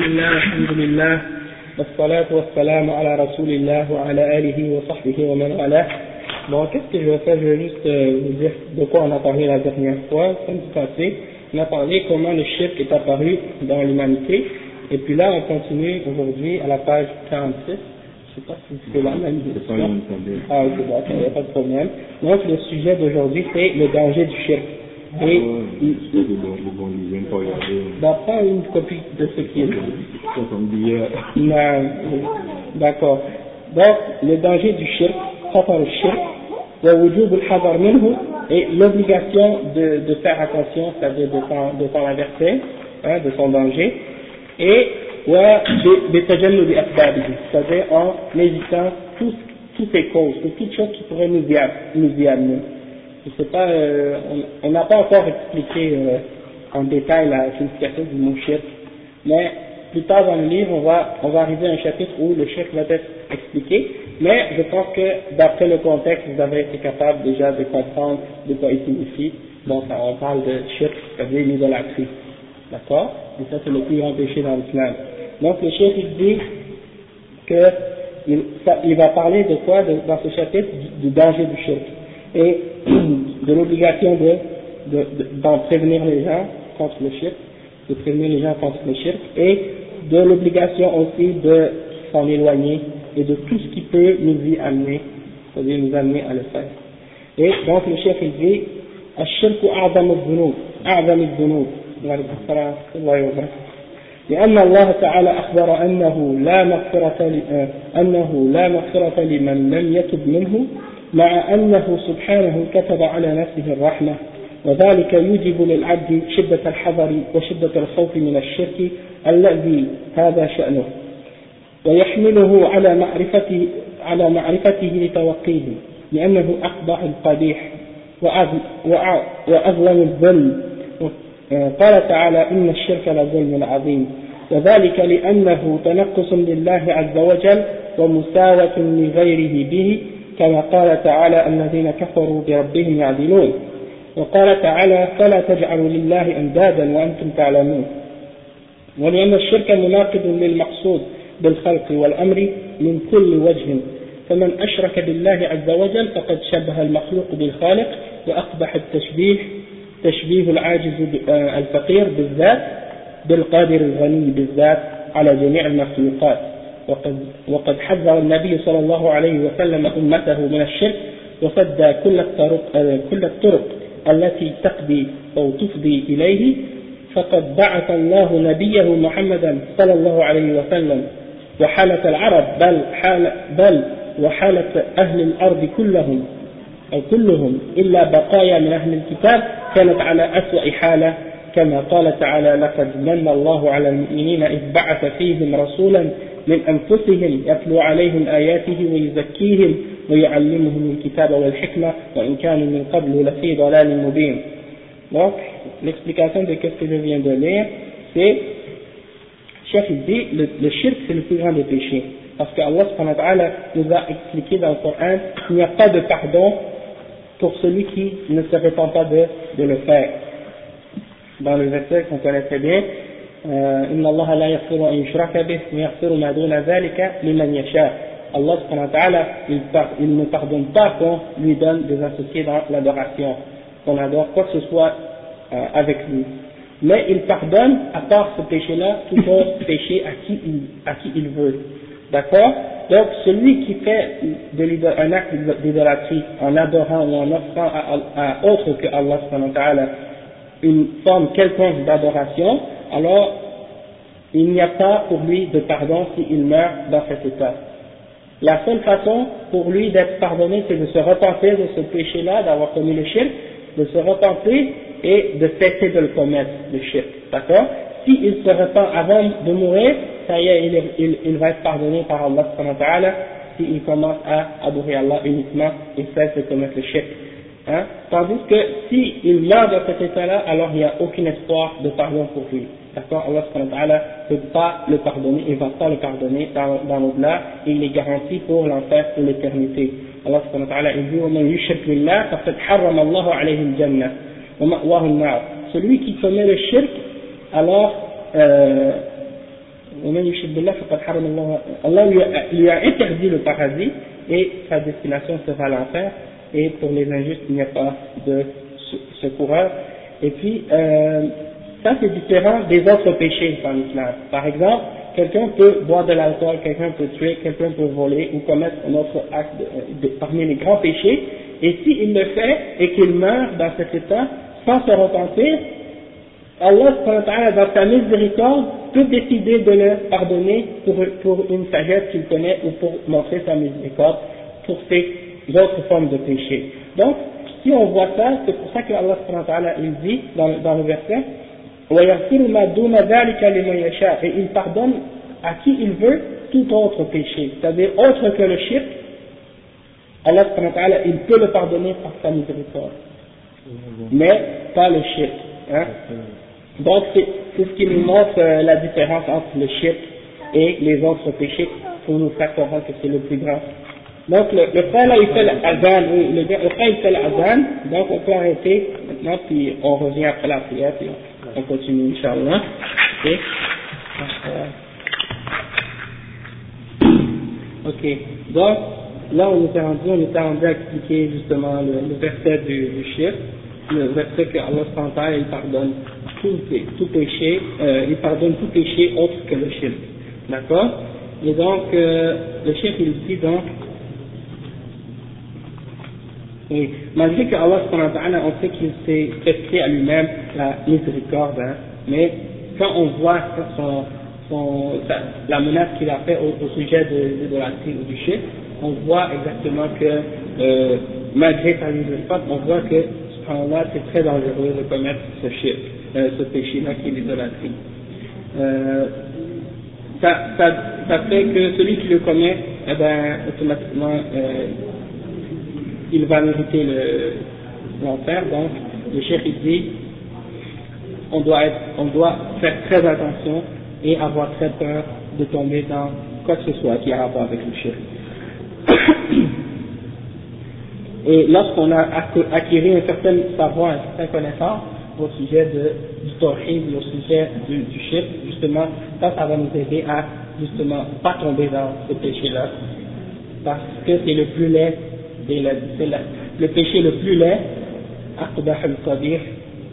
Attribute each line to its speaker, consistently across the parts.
Speaker 1: بسم الله الحمد لله والصلاة والسلام على رسول الله وعلى آله وصحبه ومن والاه Bon, qu'est-ce que je vais faire Je vais juste euh, vous dire de quoi on a parlé la dernière fois, samedi passé. On a parlé comment le shirk est apparu dans l'humanité. Et puis là, on continue aujourd'hui à la page 46. Je ne sais pas si c'est la même question. Ah, ok, bon, il n'y a pas de problème. Donc, le sujet d'aujourd'hui, c'est le danger du shirk. Et bah, prends une copie de ce qui est. Non, D'accord. Donc, le danger du shirk, خطر الشرك ووجوب الحذر منه et l'obligation de, de faire attention, c'est-à-dire de s'en de s'en avertir, hein, de son danger, et وبتجنب أسبابه, c'est-à-dire en évitant tous, toutes ces causes, ou toutes choses qui pourraient nous y, nous y amener. Je sais pas, euh, on n'a pas encore expliqué euh, en détail la signification du mot shirk, mais plus tard dans le livre, on va, on va arriver à un chapitre où le shirk va être expliqué, mais je pense que d'après le contexte, vous avez été capable déjà de comprendre de quoi il signifie. Donc on parle de shirk, c'est-à-dire l'idolâtrie. D'accord? Et ça c'est le plus grand péché dans l'islam. Donc le shirk il dit que il, il, va parler de quoi? Dans ce chapitre du, du, danger du shirk et de l'obligation de, de, d'en prévenir les gens contre le shirk, de prévenir les gens contre le shirk et de l'obligation aussi de s'en éloigner et de tout ce qui peut nous y amener, c'est-à-dire nous amener à le faire. Et donc le chef il dit الشرك أعظم الذنوب أعظم الذنوب الله وبركاته لأن الله تعالى أخبر أنه لا مغفرة أنه لا مغفرة لمن لم يتب منه مع أنه سبحانه كتب على نفسه الرحمة وذلك يوجب للعبد شدة الحذر وشدة الخوف من الشرك الذي هذا شأنه ويحمله على معرفته على معرفته لتوقيه لأنه أقبح القبيح وأظلم الظلم. قال تعالى إن الشرك لظلم عظيم وذلك لأنه تنقص لله عز وجل ومساوة لغيره به كما قال تعالى الذين كفروا بربهم يعدلون. وقال تعالى فلا تجعلوا لله أندادا وأنتم تعلمون. ولأن الشرك مناقض للمقصود بالخلق والأمر من كل وجه. فمن أشرك بالله عز وجل فقد شبه المخلوق بالخالق وأقبح التشبيه تشبيه العاجز الفقير بالذات بالقادر الغني بالذات على جميع المخلوقات. وقد, وقد حذر النبي صلى الله عليه وسلم أمته من الشرك وسد كل الطرق, كل الطرق التي تقضي أو تفضي إليه فقد بعث الله نبيه محمدا صلى الله عليه وسلم. وحالة العرب بل حال بل وحالة أهل الأرض كلهم أو كلهم إلا بقايا من أهل الكتاب كانت على أسوأ حالة. كما قال تعالى لقد من الله على المؤمنين إذ بعث فيهم رسولا من أنفسهم يتلو عليهم آياته ويزكيهم ويعلمهم الكتاب والحكمة وإن كانوا من قبل لفي ضلال مبين Donc, l'explication de ce que je viens de lire, c'est, Cheikh dit, le, le shirk c'est le plus grand des péchés. Parce que Allah nous a expliqué dans le Coran qu'il n'y a pas de pardon pour celui qui ne se répand pas de, de le faire. Dans le verset qu'on connaît très bien, إن الله لا يغفر أن يشرك به ويغفر ما دون ذلك لمن يشاء. Allah il, il ne pardonne pas qu'on lui donne des associés dans l'adoration, qu'on adore quoi que ce soit euh, avec lui. Mais il pardonne, à part ce péché-là, tout autre péché à qui il, à qui il veut. D'accord Donc celui qui fait de un acte d'idolâtrie en adorant ou en offrant à, à autre que Allah une forme quelconque d'adoration, alors il n'y a pas pour lui de pardon s'il meurt dans cet état. La seule façon pour lui d'être pardonné, c'est de se repentir de ce péché-là, d'avoir commis le shirk, de se repentir et de cesser de le commettre, le shirk. D'accord? S'il se repent avant de mourir, ça y est, il, va être pardonné par Allah s'il commence à adorer Allah uniquement et cesse de commettre le shirk. Hein? Tandis que s'il meurt dans cet état-là, alors il n'y a aucun espoir de pardon pour lui. D'accord Allah ne peut pas le pardonner, il ne va pas le pardonner dans, dans l'au-delà, et il est garanti pour l'enfer pour l'éternité. Allah subhanahu wa ta'ala dit وَمَنْ يُشْرِكْ بِاللَّهِ فَقَدْ حَرَّمَ اللَّهُ عَلَيْهِ الْجَنَّةِ وَمَأْوَاهُ النَّارِ Celui qui commet le shirk, alors euh, Allah lui a, lui a interdit le paradis et sa destination sera l'enfer et pour les injustes il n'y a pas de secoureur et puis euh, ça c'est différent des autres péchés en islam par exemple quelqu'un peut boire de l'alcool, quelqu'un peut tuer, quelqu'un peut voler ou commettre un autre acte de, parmi les grands péchés, et s'il le fait et qu'il meurt dans cet état sans se repentir, Allah dans sa miséricorde peut décider de le pardonner pour, pour une sagesse qu'il connaît ou pour montrer sa miséricorde pour ces autres formes de péché. Donc, si on voit ça, c'est pour ça que Allah il dit dans, dans le verset, et il pardonne à qui il veut tout autre péché, c'est-à-dire autre que le shirk, Allah il peut le pardonner par sa miséricorde, mais pas le shirk. Hein. Donc c'est ce qui nous montre euh, la différence entre le shirk et les autres péchés pour nous faire comprendre que c'est le plus grand. Donc le, le frère là il fait l'azan, le, le fait l'azan, donc on peut arrêter maintenant puis on revient après la prière continue Inch'Allah. Ok. Ok. Donc, là, on était rendu, on était rendu à expliquer justement le, verset du, du chiffre, le verset que Allah il pardonne tout, tout péché, euh, il pardonne tout péché autre que le chiffre. D'accord? Et donc, euh, le chiffre, il dit donc, et malgré que Allah, on sait qu'il s'est prescrit à lui-même la miséricorde, hein, mais quand on voit la menace qu'il a fait au, sujet de, la ou du chef, on voit exactement que euh, malgré sa miséricorde, on voit que subhanallah, c'est très dangereux de commettre ce chef, euh, ce péché-là qui est l'idolâtrie. Euh, ça fait que celui qui le commet, eh ben, automatiquement, euh, il va mériter l'enfer. Donc, le chef il dit, on doit, être, on doit faire très attention et avoir très peur de tomber dans quoi que ce soit qui a rapport avec le chef. Et lorsqu'on a acquis un certain savoir, un certain connaissance au sujet de, du tawhid, au sujet du, du justement, ça, ça va nous aider à justement pas tomber dans ce péché-là, parce que c'est le plus laid c'est le, péché le plus laid, Aqbah al-Qabir,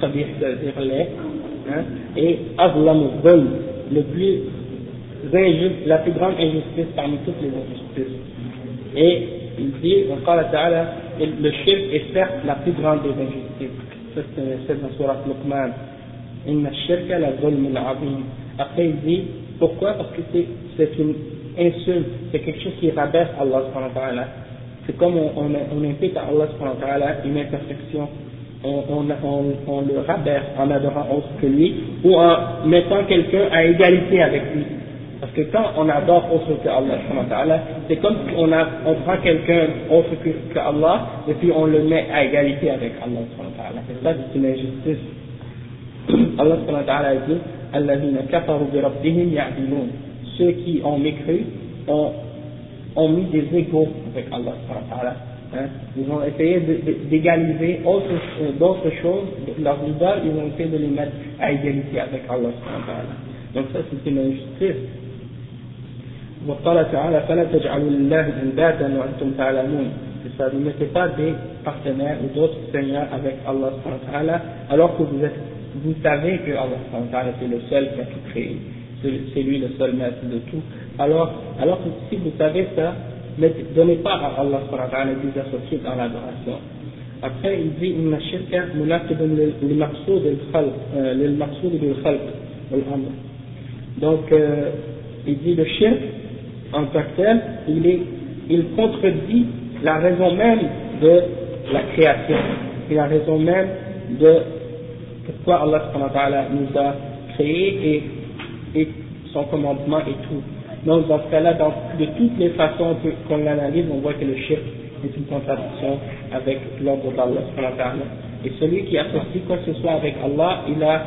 Speaker 1: Qabir c'est-à-dire laid, hein, et Azlam al le plus injuste, la plus grande injustice parmi toutes les injustices. Et il dit, le shirk est certes la plus grande des injustices. C'est dans Surah Luqman. Inna shirka la zulm al-azim. Après il dit, pourquoi? Parce que c'est une insulte, c'est quelque chose qui rabaisse Allah c'est comme on, on, on implique à Allah une imperfection, on, le rabaisse en adorant autre que lui, ou en mettant quelqu'un à égalité avec lui. Parce que quand on adore autre que Allah, c'est comme on, a, on prend quelqu'un autre que, que, Allah et puis on le met à égalité avec Allah. Et ça, c'est une injustice. Allah dit Ceux qui ont mécru ont ont mis des égaux avec Allah. Hein. Ils ont essayé d'égaliser euh, d'autres choses, leurs idoles, ils ont essayé de les mettre à égalité avec Allah. Donc ça c'est une injustice. وقال تعالى فلا تجعلوا لله اندادا وانتم تعلمون ça ne mettez pas des partenaires ou d'autres seigneurs avec Allah alors que vous êtes vous savez que Allah c'est le seul qui a tout créé c'est lui le seul maître de tout. Alors, alors que si vous savez ça, ne donnez pas à Allah des associés dans l'adoration. Après, il dit إن الشرك مناسب للمقصود الخلق للمقصود بالخلق والأمر. Donc, euh, il dit le shirk en tant que tel, il, est, il contredit la raison même de la création et la raison même de pourquoi Allah nous a créés et et son commandement et tout. Donc dans ce cas-là, de toutes les façons qu'on l'analyse, on voit que le shirk est une contradiction avec l'ordre d'Allah. Et celui qui associe quoi que ce soit avec Allah, il a,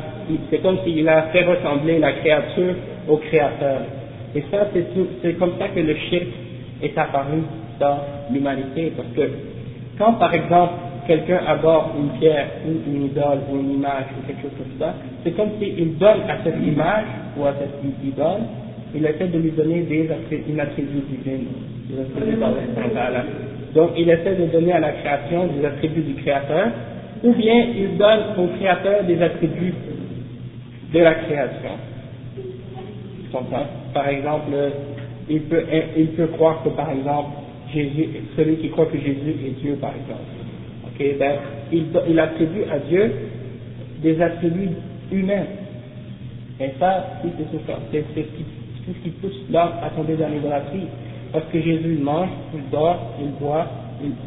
Speaker 1: c'est comme s'il a fait ressembler la créature au créateur. Et ça, c'est comme ça que le shirk est apparu dans l'humanité, parce que quand par exemple quelqu'un adore une pierre ou une idole ou une image ou quelque chose comme ça, c'est comme s'il donne à cette image ou à cette idole il essaie de lui donner des une divine, Donc il essaie de donner à la création des attributs du créateur, ou bien il donne au créateur des attributs de la création. Par exemple, il peut, croire que par exemple, celui qui croit que Jésus est Dieu par exemple, ben, il, attribue à Dieu des attributs humains. Et ça, c'est ce tout ce qui pousse l'homme à tomber dans l'idolâtrie. Parce que Jésus mange, il dort, il boit,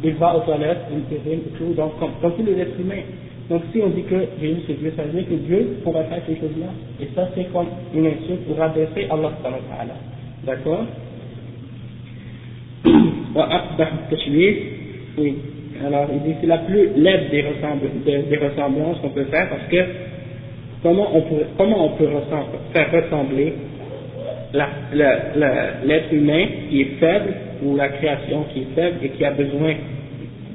Speaker 1: il, va aux toilettes, il périme et tout, donc comme, comme tous les êtres humains. Donc si on dit que Jésus c'est Dieu, ça veut dire que Dieu pourrait faire ces choses-là. Et ça c'est comme une insulte pour rabaisser Allah D'accord? Oui. Alors il dit c'est la plus laide des, des ressemblances qu'on peut faire parce que comment on peut, comment on peut faire ressembler l'être humain qui est faible ou la création qui est faible et qui a besoin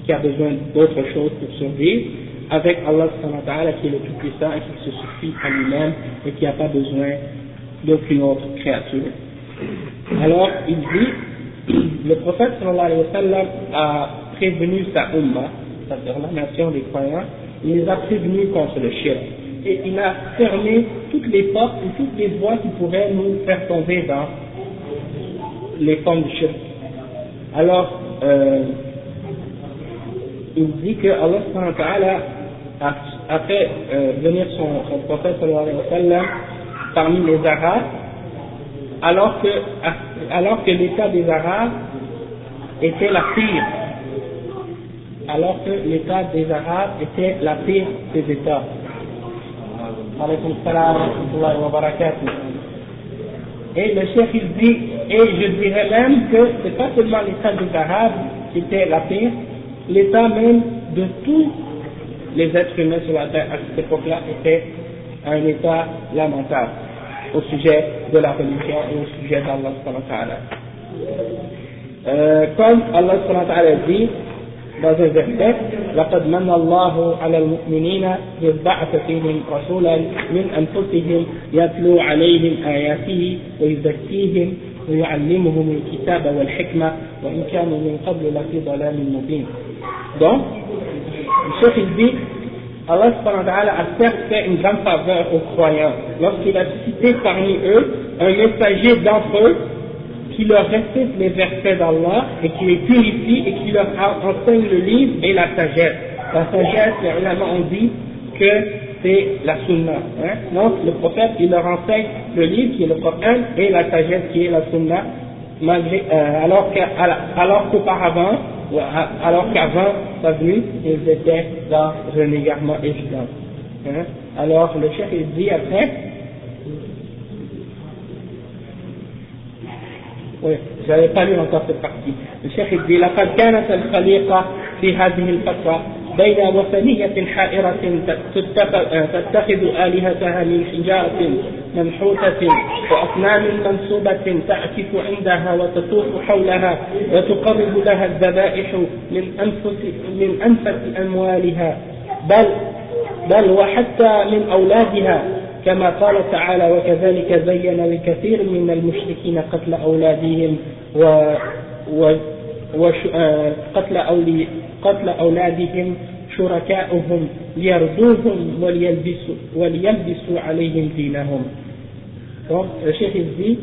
Speaker 1: qui a besoin d'autre chose pour survivre avec Allah qui est le tout puissant et qui se suffit à lui-même et qui n'a pas besoin d'aucune autre créature. Alors il dit le prophète sallallahu alayhi wa sallam a prévenu sa umma, c'est-à-dire la nation des croyants, il les a prévenus contre le shirk et il a fermé toutes les portes et toutes les voies qui pourraient nous faire tomber dans les formes du shirk. Alors, euh, il dit que Allah a, fait euh, venir son, son prophète parmi les Arabes, alors que, alors que l'état des Arabes était la pire, alors que l'état des Arabes était la pire des États. Et le chef il dit, et je dirais même que ce n'est pas seulement l'état des Arabes qui était la pire, l'état même de tous les êtres humains sur la terre à cette époque-là était un état lamentable au sujet de la religion et au sujet d'Allah. Euh, comme Allah dit, un verset لقد من الله على المؤمنين إذ بعث فيهم رسولا من أنفسهم يتلو عليهم آياته ويزكيهم ويعلمهم الكتاب والحكمة وإن كانوا من قبل لفي ضلال مبين. Donc, le il dit Allah a certes fait une grande faveur aux croyants lorsqu'il a cité parmi eux un messager d'entre eux qui leur récite les versets d'Allah et qui les purifie et qui leur enseigne le livre et la sagesse. La sagesse, les ulama ont dit que c'est la sunna. Hein. Donc le prophète, il leur enseigne le livre qui est le Coran et la sagesse qui est la sunna, malgré, euh, alors qu'auparavant, alors qu'avant sa venue, ils étaient dans un égarement évident. Hein. Alors le chef il dit après, cheikh dit لقد كانت الخليقة في هذه الفترة بين وثنية حائرة تتخذ آلهتها من حجارة منحوتة وأصنام منصوبة تعكف عندها وتطوف حولها وتقرب لها الذبائح من أنفس من أنفس أموالها بل بل وحتى من أولادها كما قال تعالى وكذلك زين لكثير من المشركين قتل أولادهم و, و وقتل أولي قتل أولادهم شركاؤهم ليردوهم وليلبسوا, وليلبسوا عليهم دينهم. il dit,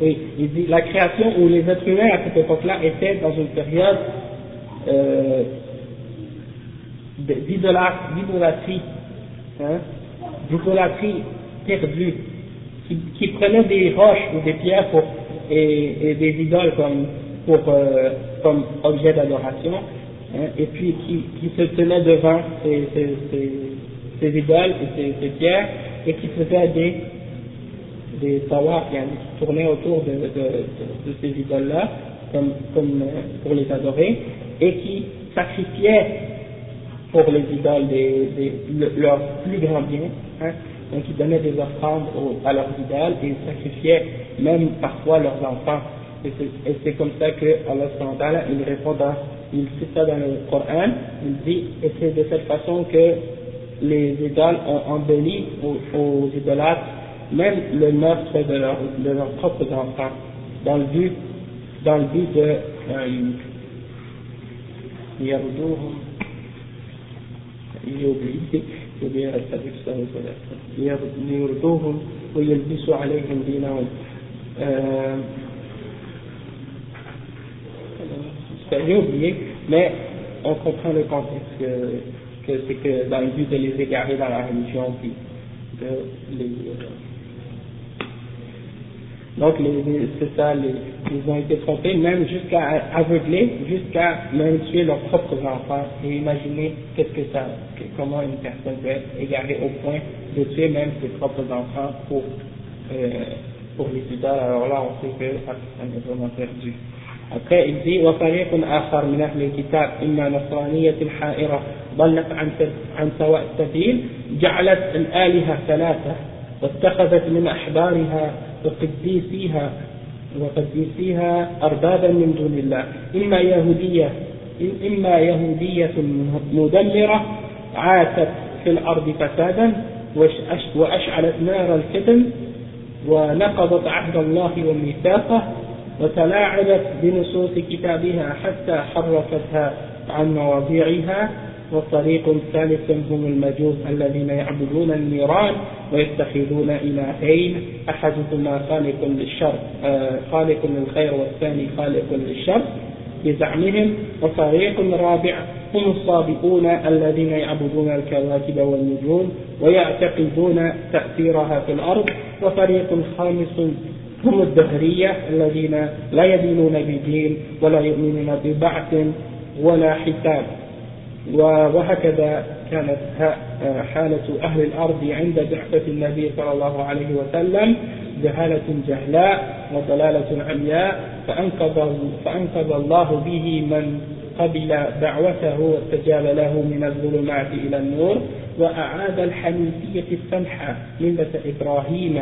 Speaker 1: oui, il dit, la création où les êtres humains à cette époque-là étaient dans une période euh, d'idolâtrie, hein, d'idolâtrie perdue, qui, qui prenait des roches ou des pierres pour, et, et des idoles comme, pour, euh, comme objet d'adoration, hein, et puis qui, qui se tenait devant ces, ces, ces, idoles et ces, pierres, et qui faisaient des, des qui tournaient autour de, de ces idoles-là, comme, comme euh, pour les adorer, et qui sacrifiaient pour les idoles des, des, leur plus grand bien. Hein. Donc ils donnaient des offrandes à leurs idoles et ils sacrifiaient même parfois leurs enfants. Et c'est comme ça que Allah il répond dans, il cite ça dans le Coran, il dit, et c'est de cette façon que les idoles ont embelli aux, idolâtres même le meurtre de leurs propres enfants dans le but, dans le but de euh, يرضوهم يرضوهم ويلبسوا عليهم دينهم j'ai oublié, mais on comprend le contexte que, que c'est que dans le but de les égarer dans la religion, puis de les, donc, c'est ça, les, ils ont été trompés, même jusqu'à aveugler, jusqu'à même tuer leurs propres enfants. Et imaginez qu'est-ce que ça, comment une personne peut être égarée au point de tuer même ses propres enfants pour, euh, pour les idoles. Alors là, on sait que ça est vraiment perdu. Après, il dit وفريق آخر من أهل الكتاب إما نصرانية حائرة ضلت عن عن سواء السبيل جعلت الآلهة ثلاثة واتخذت من أحبارها وقديسيها وقديسيها أربابا من دون الله. إما يهودية إما يهودية مدمرة عاشت في الأرض فسادا وأشعلت نار الفتن ونقضت عهد الله وميثاقه وتلاعبت بنصوص كتابها حتى حرفتها عن مواضيعها. وطريق ثالث هم المجوس الذين يعبدون النيران ويتخذون إلهين. أحدهما خالق للشر آه، خالق للخير والثاني خالق للشر بزعمهم. وفريق رابع هم الصابئون الذين يعبدون الكواكب والنجوم ويعتقدون تأثيرها في الأرض. وفريق خامس هم الدهرية الذين لا يدينون بدين ولا يؤمنون ببعث ولا حساب. وهكذا كانت حالة أهل الأرض عند بعثة النبي صلى الله عليه وسلم جهالة جهلاء وضلالة عمياء فأنقذ, فأنقذ الله به من قبل دعوته واستجاب له من الظلمات إلى النور وأعاد الحنيفية السمحة ملة إبراهيم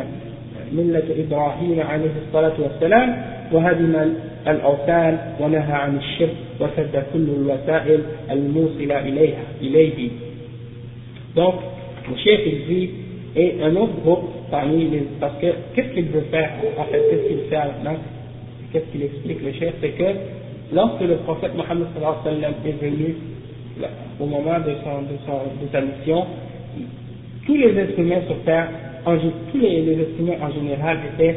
Speaker 1: ملة إبراهيم عليه الصلاة والسلام وهدم الأوثان ونهى عن الشرك. وسد كل الوسائل الموصلة إليها إليه donc le chef il dit et un autre groupe parmi les parce que qu'est-ce qu'il veut faire en fait qu'est-ce qu'il fait maintenant qu'est-ce qu'il explique le chef c'est que lorsque le prophète Mohammed est venu au moment de, son, de, son, de sa mission tous les instruments sur terre en, tous les, les instruments en général étaient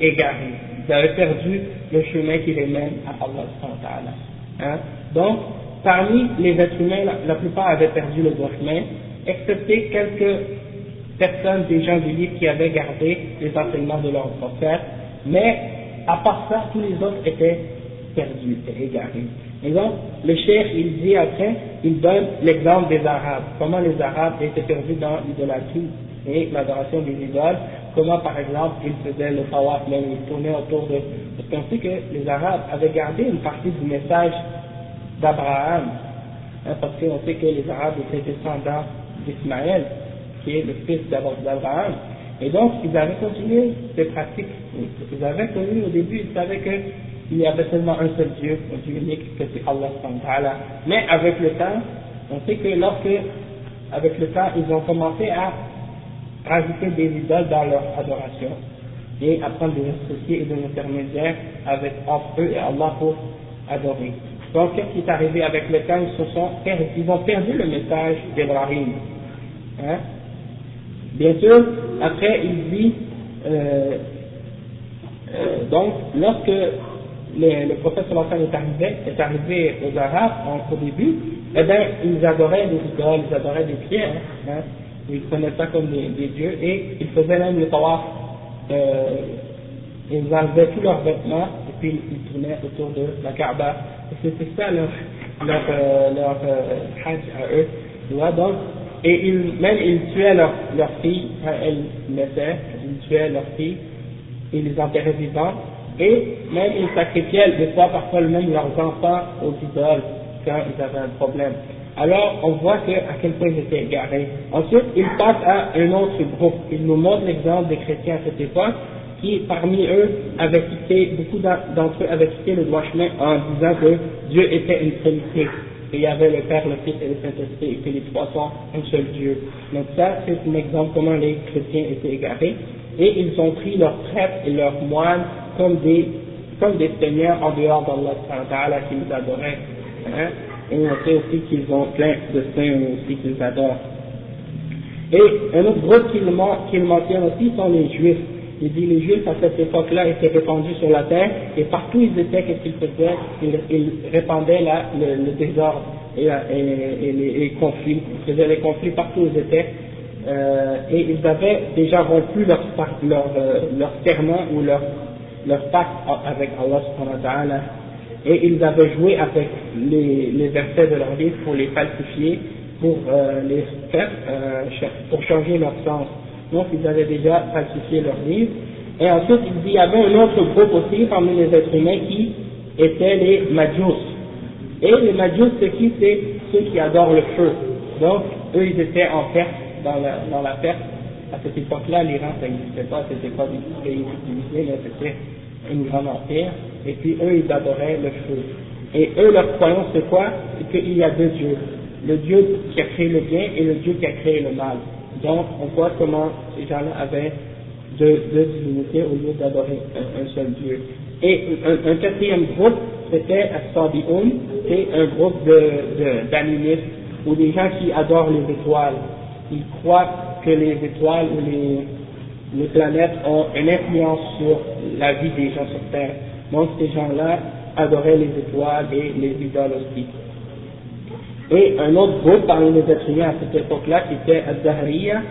Speaker 1: égarés ils avaient perdu le chemin qui les mène à Allah. Hein? Donc, parmi les êtres humains, la, plupart avaient perdu le droit chemin, excepté quelques personnes, des gens du livre qui avaient gardé les enseignements de leur prophète, mais à part ça, tous les autres étaient perdus, étaient égarés. Et donc, le chef, il dit après, il donne l'exemple des Arabes, comment les Arabes étaient perdus dans l'idolâtrie et l'adoration des idoles, comment par exemple ils faisaient le tawaf, même ils tournaient autour de... Parce qu'on sait que les Arabes avaient gardé une partie du message d'Abraham, hein, parce qu'on sait que les Arabes étaient descendants d'Ismaël, qui est le fils d'Abraham, et donc ils avaient continué ces pratiques. Ils avaient connu au début, ils savaient qu'il y avait seulement un seul Dieu, un Dieu unique, que c'est Allah. Mais avec le temps, on sait que lorsque, avec le temps, ils ont commencé à rajouter des idoles dans leur adoration et apprendre des associés et des intermédiaires avec entre eux et Allah pour adorer. Donc, qu'est-ce qui est arrivé avec le temps? Ils, ils ont perdu le message d'Ibrahim. Hein? Bien sûr, après, il dit, euh, euh, donc, lorsque le, prophète est arrivé, est arrivé aux Arabes au début, eh bien, ils adoraient des idoles, ils adoraient des pierres. Hein? Ils prenaient ça comme des, dieux, et ils faisaient même le tawaf, euh, ils enlevaient tous leurs vêtements, et puis ils tournaient autour de la Kaaba, c'était ça leur, leur, euh, leur euh, hajj à eux, donc, et ils, même ils tuaient leurs leur filles quand elles naissaient, ils tuaient leurs filles, ils les enterraient vivants, et même ils sacrifiaient des fois parfois même leurs enfants aux idoles quand ils avaient un problème alors on voit que, à quel point ils étaient égarés. Ensuite, il passe à un autre groupe. Il nous montre l'exemple des chrétiens à cette époque, qui parmi eux avaient quitté, beaucoup d'entre eux avaient quitté le droit chemin en disant que Dieu était une trinité. il y avait le Père, le Fils et le Saint-Esprit, et que les trois sont un seul Dieu. Donc ça, c'est un exemple comment les chrétiens étaient égarés. Et ils ont pris leurs prêtres et leurs moines comme des, comme des seigneurs en dehors d'Allah qui les adoraient. Hein. Et on sait aussi qu'ils ont plein de saints aussi qu'ils adorent. Et un autre groupe qu'il mentionne aussi sont les Juifs. Il dit les Juifs à cette époque-là étaient répandus sur la terre et partout ils étaient, qu'est-ce qu'ils faisaient? Ils, répandaient le, désordre et, les, conflits. Ils faisaient les conflits partout où ils étaient. Euh, et ils avaient déjà rompu leur, euh, serment ou leur, leur pacte avec Allah subhanahu wa ta'ala. Et ils avaient joué avec les, versets de leur livre pour les falsifier pour euh, les faire, euh, pour changer leur sens. Donc ils avaient déjà falsifié leur livre. Et ensuite il y avait un autre groupe aussi parmi les êtres humains qui étaient les Majus. Et les Majus c'est qui? C'est ceux qui adorent le feu. Donc eux ils étaient en Perse, dans la, dans Perse. À cette époque-là, l'Iran ça n'existait pas, c'était pas des pays utilisés, mais c'était une grande empire. Et puis eux ils adoraient le feu. Et eux leur croyance c'est quoi? C'est qu'il y a deux dieux le Dieu qui a créé le bien et le Dieu qui a créé le mal. Donc, on voit comment ces gens-là avaient deux, divinités au lieu d'adorer un, seul Dieu. Et un, quatrième groupe, c'était As-Sabi'un, c'est un groupe d'animistes de, ou des gens qui adorent les étoiles. Ils croient que les étoiles ou les, les planètes ont une influence sur la vie des gens sur Terre. Donc, ces gens-là adoraient les étoiles et les idoles aussi. Et un autre groupe parmi les êtres humains à cette époque-là, qui était Al-Dahriya,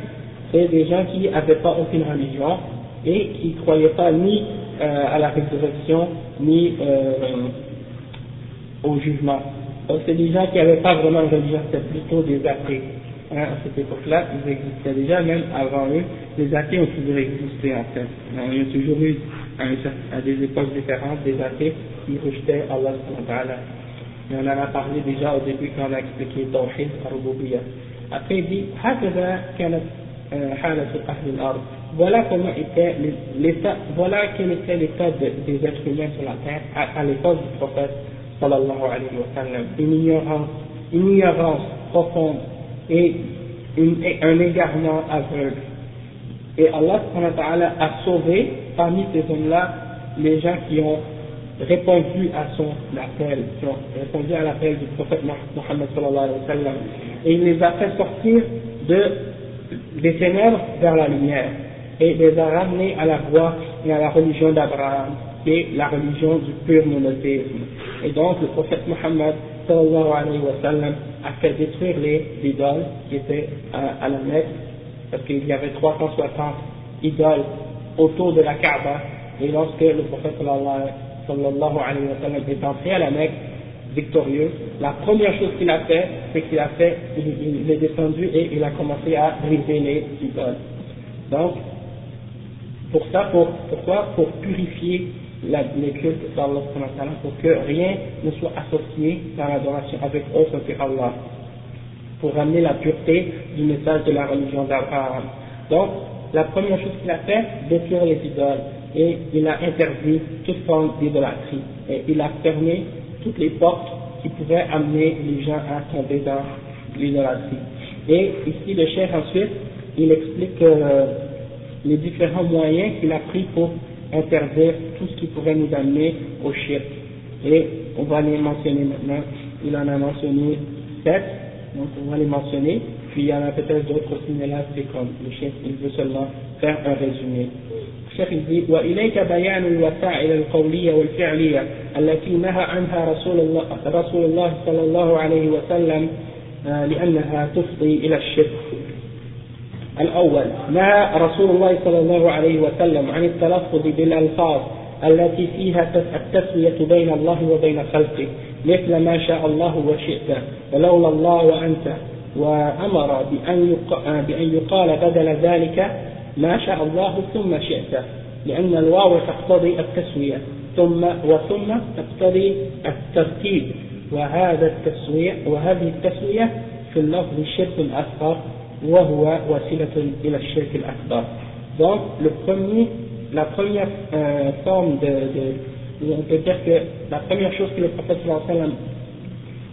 Speaker 1: c'est des gens qui n'avaient pas aucune religion et qui ne croyaient pas ni euh, à la résurrection ni euh, au jugement. Donc c'est des gens qui n'avaient pas vraiment de religion, c'était plutôt des athées. Hein, à cette époque-là, ils existaient déjà, même avant eux, les athées ont toujours existé en fait. Il y a toujours eu, à, des époques différentes, des athées qui rejetaient Allah et on en a parlé déjà au début quand on a expliqué Tawhid al-Rububiyya. Après il dit voilà comment était l'état, voilà quel était l'état des êtres humains sur la terre à, l'époque du prophète sallallahu alayhi wa sallam. Une ignorance, une ignorance profonde et un égarement aveugle. Et Allah a sauvé parmi ces hommes-là les gens qui ont répondu à son appel, qui ont répondu à l'appel du prophète Mohammed sallallahu alayhi wa sallam, et il les a fait sortir de, des ténèbres vers la lumière, et les a ramenés à la voie et à la religion d'Abraham, qui est la religion du pur monothéisme. Et donc le prophète Mohammed sallallahu alayhi wa sallam a fait détruire les idoles qui étaient à, à la Mecque, parce qu'il y avait 360 idoles autour de la Kaaba, et lorsque le prophète sallallahu alayhi wa sallam, est entré à la Mecque victorieux, la première chose qu'il a fait, c'est qu'il a fait, il, est descendu et il a commencé à briser les idoles. Donc, pour ça, pour, pourquoi? Pour purifier la, les cultes d'Allah pour que rien ne soit associé dans l'adoration avec autre que Allah, pour ramener la pureté du message de la religion d'Abraham. Donc, la première chose qu'il a fait, détruire les idoles et il a interdit toute forme d'idolâtrie. Et il a fermé toutes les portes qui pouvaient amener les gens à tomber dans l'idolâtrie. Et ici, le chef ensuite, il explique euh, les différents moyens qu'il a pris pour interdire tout ce qui pourrait nous amener au shirk. Et on va les mentionner maintenant. Il en a mentionné sept, donc on va les mentionner. Puis il y en a peut-être d'autres aussi, mais là c'est comme le chef, il veut seulement faire un résumé. الشيخ يقول وإليك بيان الوسائل القولية والفعلية التي نهى عنها رسول الله, رسول الله صلى الله عليه وسلم لأنها تفضي إلى الشرك الأول نهى رسول الله صلى الله عليه وسلم عن التلفظ بالألفاظ التي فيها التسوية بين الله وبين خلقه مثل ما شاء الله وشئت ولولا الله وأنت وأمر بأن يقال بدل ذلك ما شاء الله ثم شئت لأن الواو تقتضي التسوية ثم وثم تقتضي الترتيب وهذا التسوية وهذه التسوية في اللفظ الشرك الأصغر Donc, le premier, la première euh, forme de, de, on peut dire que la première chose que le prophète sallam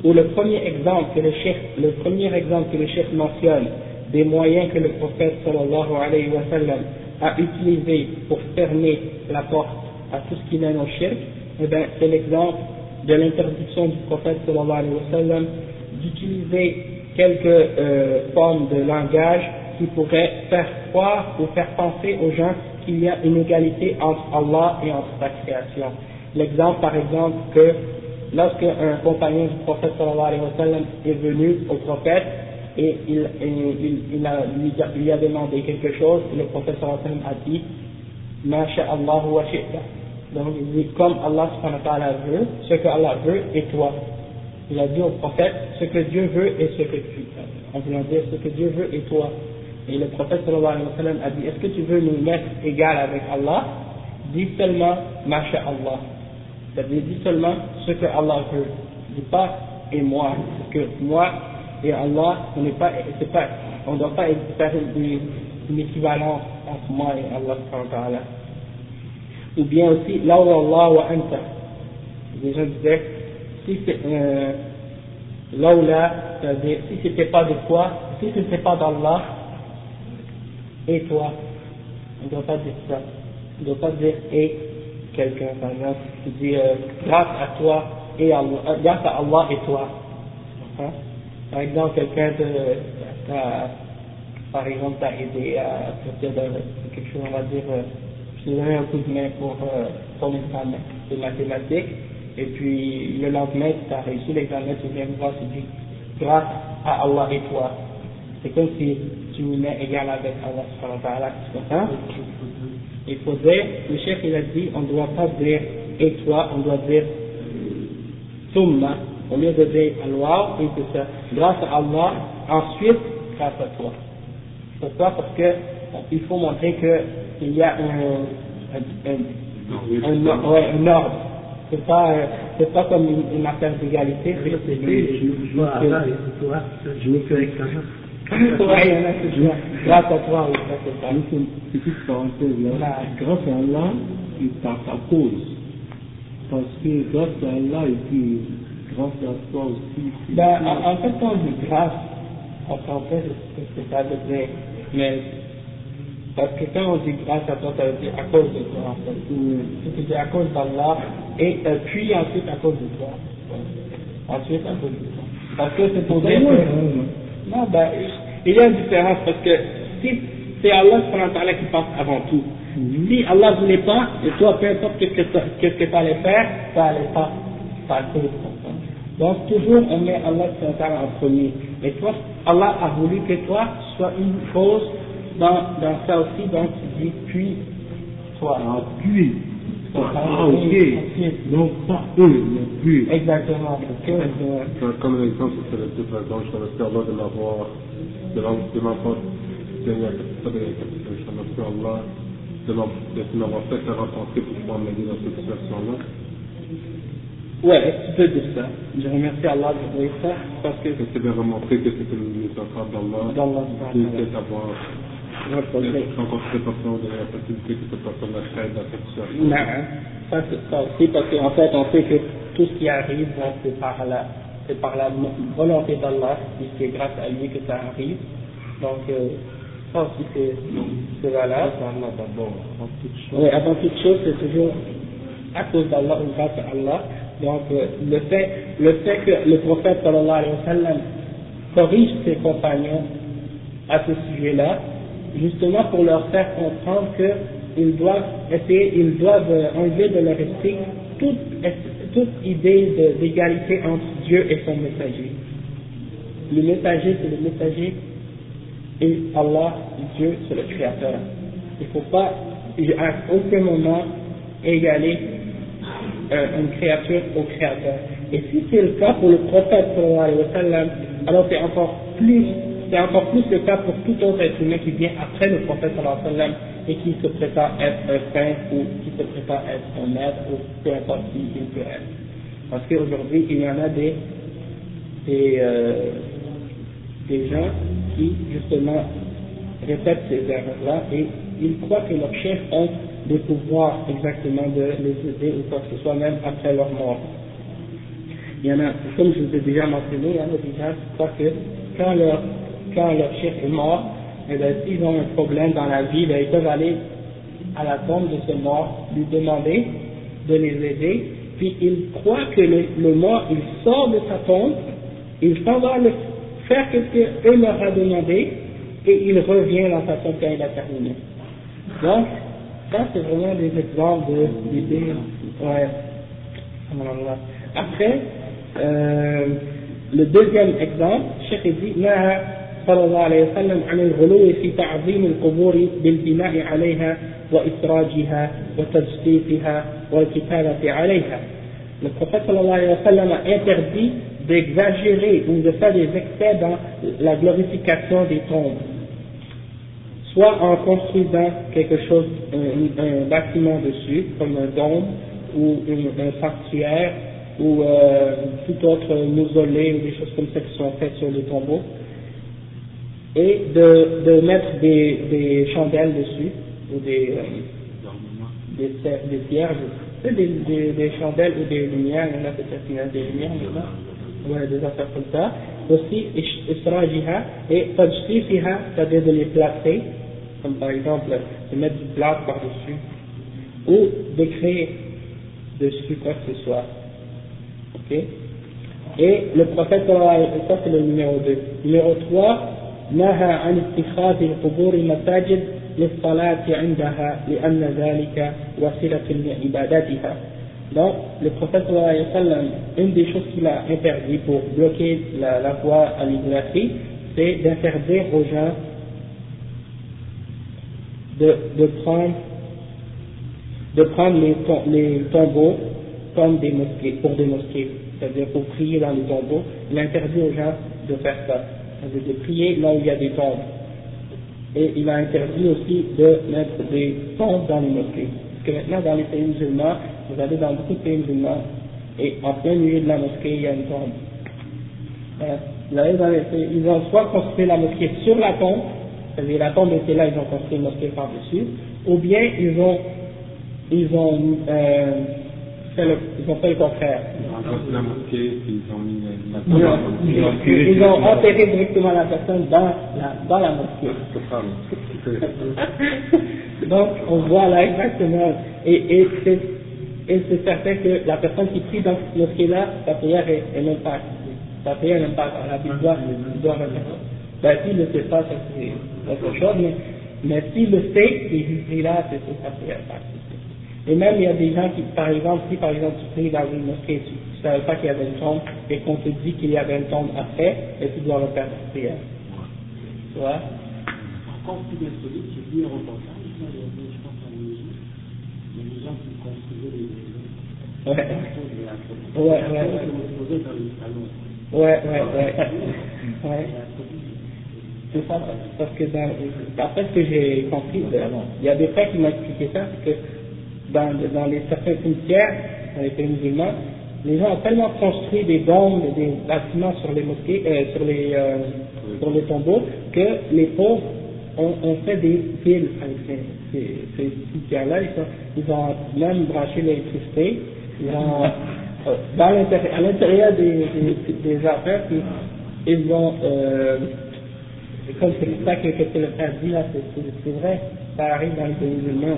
Speaker 1: ou le premier exemple que le chef, le premier exemple que le chef mentionne des moyens que le prophète sallallahu alayhi wa sallam a utilisé pour fermer la porte à tout ce qui mène au shirk, eh bien, c'est l'exemple de l'interdiction du prophète sallallahu alayhi wa sallam d'utiliser quelques euh, formes de langage qui pourraient faire croire ou faire penser aux gens qu'il y a une égalité entre Allah et entre sa création. L'exemple, par exemple, que lorsque un compagnon du prophète sallallahu alayhi wa sallam est venu au prophète et il, lui, a, demandé quelque chose, le prophète sallallahu alayhi wa sallam a dit Masha Allah wa Donc il dit comme Allah veut, ce que Allah veut et toi. Il a dit au prophète ce que Dieu veut et ce que tu en voulant dire ce que Dieu veut et toi. Et le prophète sallallahu alayhi wa sallam a dit Est-ce que tu veux nous mettre égal avec Allah? Dis seulement Masha Allah. C'est-à-dire dis seulement ce que Allah veut. Dis pas et moi. Parce que moi et Allah, on n'est pas, c'est pas, on ne doit pas faire une, une équivalence entre moi et Allah Ou bien aussi, là Allah wa anta. Les gens disaient, si c'est, euh, là c'est-à-dire, si c'était pas de toi, si ce n'était pas d'Allah, et toi, on ne doit pas dire ça. On ne doit pas dire et quelqu'un, par exemple, tu dis euh, grâce à toi et Allah, euh, grâce à Allah et toi. Hein? Par exemple, quelqu'un de, par exemple, t'a aidé à sortir de quelque chose, on va dire, euh, je te donné un coup de main pour ton examen de mathématiques, et puis le lendemain, tu as réussi l'examen, tu viens me voir, tu dis, grâce à Allah et toi. C'est comme si tu me mets égal avec Allah subhanahu wa Il faut dire, le chef il a dit, on ne doit pas dire et toi, on doit dire summa au lieu de dire Allah, et que ça, grâce à Allah, ensuite grâce à toi. Pourquoi? Parce que il faut montrer qu'il y a un, un, un, ouais, un ordre. C'est pas, c'est pas comme une, une affaire d'égalité.
Speaker 2: Je me fais avec ça.
Speaker 1: Grâce à toi, oui, c'est.
Speaker 2: Une petite parenthèse là. Grâce à Allah, il par ta cause. Parce que grâce à Allah, et puis grâce à toi aussi.
Speaker 1: Ben, en, en fait, quand on dit grâce, on comprend ce que ça veut dire. Mais, parce que quand on dit grâce à toi, ça veut dire à cause de toi, en fait. Dis à cause d'Allah, et euh, puis ensuite à cause de toi. Ensuite à cause de toi. Parce que c'est pour dire que. Non, ben, il y a une différence parce que si c'est Allah qui passe avant tout. Mhm. Si Allah ne voulait pas, et toi, peu importe ce que tu allais faire, ça allait pas passer. Donc toujours on met Allah en premier. Et toi, Allah a voulu que toi sois une cause dans, dans ça aussi, donc tu dis puis toi.
Speaker 2: Ah, puis. Ah, ok. Donc pas eux, mais puis.
Speaker 1: Exactement.
Speaker 2: Comme l'exemple, c'est le tout donc je remercie Allah de m'avoir, de m'avoir donné je remercie Allah de m'avoir fait rencontrer pour pouvoir m'aider dans cette situation-là.
Speaker 1: Ouais, tu peux dire ça. Je remercie Allah de dire ça parce que.
Speaker 2: C'est bien remontré que c'est une en d'Allah.
Speaker 1: D'Allah.
Speaker 2: De peut-être avoir
Speaker 1: Non, ça c'est ça aussi parce qu'en fait on sait que tout ce qui arrive, c'est par la, c'est par la volonté d'Allah, puisque c'est grâce à lui que ça arrive. Donc, euh, ça aussi c'est, c'est valable. Oui, avant toute chose, c'est toujours à cause d'Allah ou grâce à Allah. Donc, euh, le fait, le fait que le prophète sallallahu alayhi wa sallam corrige ses compagnons à ce sujet-là, justement pour leur faire comprendre qu'ils doivent essayer, ils doivent euh, enlever de leur esprit toute, toute idée d'égalité entre Dieu et son messager. Le messager, c'est le messager, et Allah, Dieu, c'est le créateur. Il ne faut pas, à aucun moment, égaler euh, une créature au créateur. Et si c'est le cas pour le prophète alors c'est encore plus c'est encore plus le cas pour tout autre être humain qui vient après le prophète et qui se prépare être un saint ou qui se prépare être un maître ou peu importe qui il peut être. Parce qu'aujourd'hui, il y en a des, des, euh, des gens qui, justement, répètent ces erreurs-là et ils croient que leurs chefs ont des pouvoirs exactement de les aider ou quoi que ce soit, même après leur mort. il y en a, comme je vous ai déjà mentionné, il y en a des gens qui croient que quand leur, quand leur chef est mort, et eh bien, s'ils ont un problème dans la vie, ben, ils peuvent aller à la tombe de ce mort, lui demander de les aider, puis ils croient que le, mort, il sort de sa tombe, il s'en va le faire ce qu'eux leur a demandé, et il revient dans sa tombe quand il a terminé. Donc, ça c'est vraiment des exemples de. Ouais. Après, euh, le deuxième exemple, Cheikh dit, صلى الله عليه وسلم عن الغلو في تعظيم القبور بالبناء عليها وإسراجها وتجسيسها والكتابة عليها. Le prophète sallallahu alayhi wa sallam a interdit d'exagérer ou de faire des excès dans la glorification des tombes. Soit en construisant quelque chose, un, un bâtiment dessus, comme un dôme ou une, un sanctuaire ou euh, tout autre mausolée ou des choses comme ça qui sont faites sur les tombeaux et de, de mettre des, des chandelles dessus, ou des, euh, des, des cierges, des, des, des, chandelles ou des lumières, il y en a peut-être qui a des lumières maintenant, ouais, des affaires comme ça. Aussi, israjiha et tajsifiha, c'est-à-dire de les placer, comme par exemple de mettre du plâtre par-dessus, ou d'écrire dessus quoi que ce soit. Ok? Et le prophète, ça c'est le numéro 2. Numéro 3, نهى عن اتخاذ القبور مساجد للصلاة عندها لأن ذلك وسيلة لعبادتها. Donc, le prophète sallam, une des choses qu'il a interdit pour bloquer la, la voie à l'idolâtrie, c'est d'interdire aux gens de, de prendre de prendre les, les tombeaux comme des mosquées, pour des mosquées, c'est-à-dire pour prier dans les tombeaux. Il interdit aux gens de faire ça de prier là où il y a des tombes. Et il a interdit aussi de mettre des tombes dans les mosquées. Parce que maintenant, dans les pays musulmans, vous allez dans beaucoup de pays musulmans, et en plein milieu de la mosquée, il y a une tombe. ils ont soit construit la mosquée sur la tombe, c'est-à-dire la tombe était là, ils ont construit une mosquée par-dessus, ou bien ils ont, ils ont euh, ils ont fait le contraire. Ils ont enterré directement la personne dans la, dans la mosquée. Donc, on voit là exactement, et, et c'est et c'est certain que la personne qui prie dans cette mosquée-là, sa prière est, même pas Sa prière n'est pas la Bible doit, doit Ben, s'il ne sait pas, ça c'est autre chose, mais, mais s'il le sait, il là, c'est sa prière et même il y a des gens qui, par exemple, si par exemple tu pries dans une mosquée, tu ne savais pas qu'il y avait une tombe, et qu'on te dit qu'il y avait une tombe après, et tu dois refaire ta prière. Tu vois?
Speaker 3: Encore plus insolite, j'ai vu un reportage, je pense à Niger, il y a des gens qui construisaient des maisons.
Speaker 1: Ouais. Ouais, ouais, ouais. Ouais, ouais, ouais. C'est ça, parce que dans, d'après ce que j'ai compris, il y a des frères qui m'ont expliqué ça, c'est que dans, dans les certains cimetières, dans les pays musulmans, les gens ont tellement construit des dômes, des bâtiments sur les mosquées, euh, sur les euh, sur les tombeaux, que les pauvres ont, ont fait des piles avec ces, ces, ces cimetières-là. Ils, ils, ont même branché l'électricité. Ils ont euh, dans à l'intérieur des, des, des affaires, ils ont euh, comme c'est ça que, que le frère dit là, c'est vrai, ça arrive dans les pays musulmans.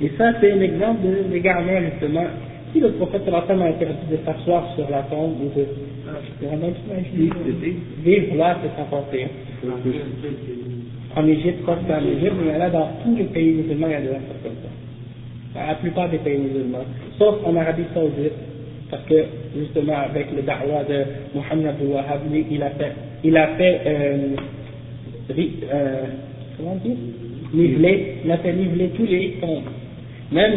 Speaker 1: Et ça, c'est un exemple de l'égarement, justement. Si le prophète a interdit de s'asseoir sur la tombe ou de vivre là, c'est s'emporter. En Égypte, pas en Égypte, mais là, dans tous les pays musulmans, il y a des affaires comme ça. Dans la plupart des pays musulmans. Sauf en Arabie Saoudite, parce que, justement, avec le da'wah de al-Wahhab, il a fait, il a fait, euh, euh, comment dire, niveler, il a fait niveler tous les tombes. Même,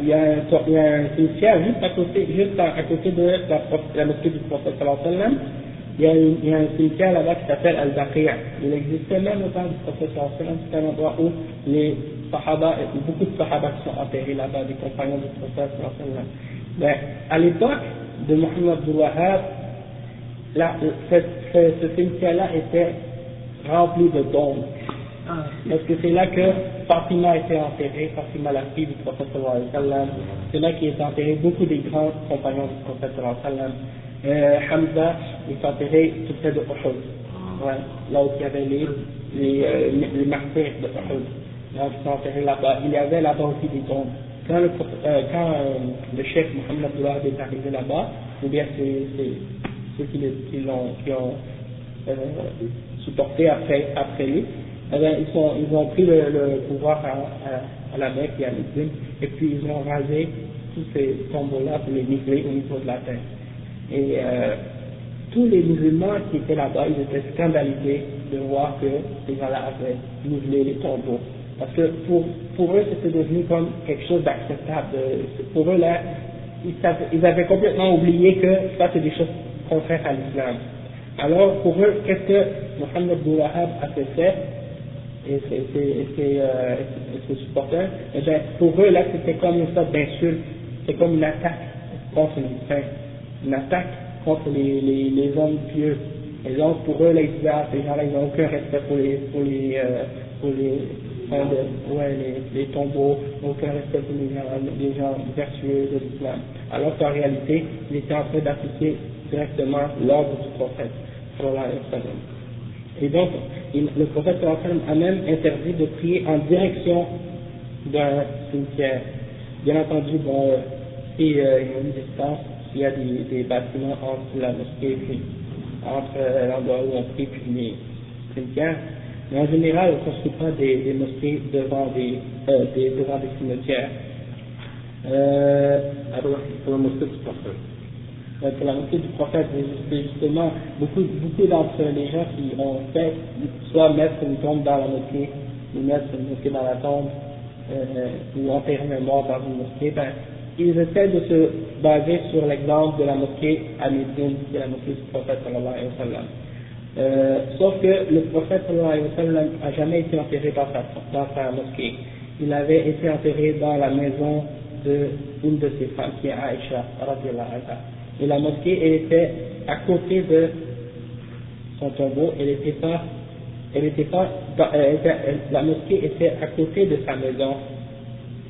Speaker 1: il y a un, cimetière juste à côté, juste à, côté de la, la, mosquée du prophète sallallahu il y, a il y a un cimetière là-bas qui s'appelle Al-Baqiyah. Il existait même au temps du prophète alayhi c'est un endroit où les sahaba, beaucoup de sahaba sont enterrés là-bas, des compagnons du prophète sallallahu Mais à l'époque de Muhammad Wahab, ce, ce, cimetière-là était rempli de dômes. Parce que c'est là que Fatima a été enterrée, Fatima la fille du prophète c'est là qu'il est enterré beaucoup des grands compagnons du prophète euh, Hamza est enterré tout près de Uhud. Là où il y avait les, les, euh, les martyrs de Uhud. Là, ils sont enterrés là-bas. Il y avait là-bas aussi des tombes. Quand le, euh, quand, euh, le chef Mohamed Abdullah est arrivé là-bas, ou bien c'est ceux qui, qui l'ont euh, supporté après, après lui, eh bien, ils, ont pris le, pouvoir à, la Mecque et à l'Église, et puis ils ont rasé tous ces tombeaux-là pour les migrer au niveau de la terre. Et euh, tous les musulmans qui étaient là-bas, ils étaient scandalisés de voir que ces gens-là avaient nivelé les tombeaux. Parce que pour, eux, c'était devenu comme quelque chose d'acceptable. Pour eux, là, ils, avaient complètement oublié que ça, c'est des choses contraires à l'islam. Alors, pour eux, qu'est-ce que Mohamed Abdul a fait et ses, supporters, et bien, pour eux, là, c'était comme une sorte d'insulte, c'est comme une attaque contre les saints, une attaque contre les, les, les hommes pieux. Et donc, pour eux, là, ils disaient, ah, ces gens-là, ils n'ont aucun respect pour les, pour les, euh, pour les, ouais, les, les tombeaux, aucun respect pour les gens, vertueux de l'islam. Alors qu'en réalité, il était en train d'appliquer directement l'ordre du prophète. Et donc, le prophète a même interdit de prier en direction d'un cimetière. Bien entendu, bon, s'il y a une distance, s'il y a des, bâtiments entre la mosquée et entre euh, l'endroit où on prie puis les cimetières, mais en général, on ne construit pas des, mosquées devant des, euh, des, devant des cimetières. Euh,
Speaker 2: alors, pour la mosquée du prophète.
Speaker 1: Euh, la mosquée du prophète, justement, beaucoup, beaucoup d'entre les gens qui ont fait soit mettre une tombe dans la mosquée, ou mettre une mosquée dans la tombe, euh, ou enterrer un mort dans une mosquée, ben, ils essaient de se baser sur l'exemple de la mosquée à Médine, de la mosquée du prophète sallallahu alayhi wa sallam. Euh, sauf que le prophète sallallahu alayhi wa sallam n'a jamais été enterré dans sa, dans sa mosquée. Il avait été enterré dans la maison d'une de, de ses femmes, qui est Aïcha, Et la mosquée, elle était à côté de son tombeau, elle n'était pas, elle était pas, était, la mosquée était à côté de sa maison,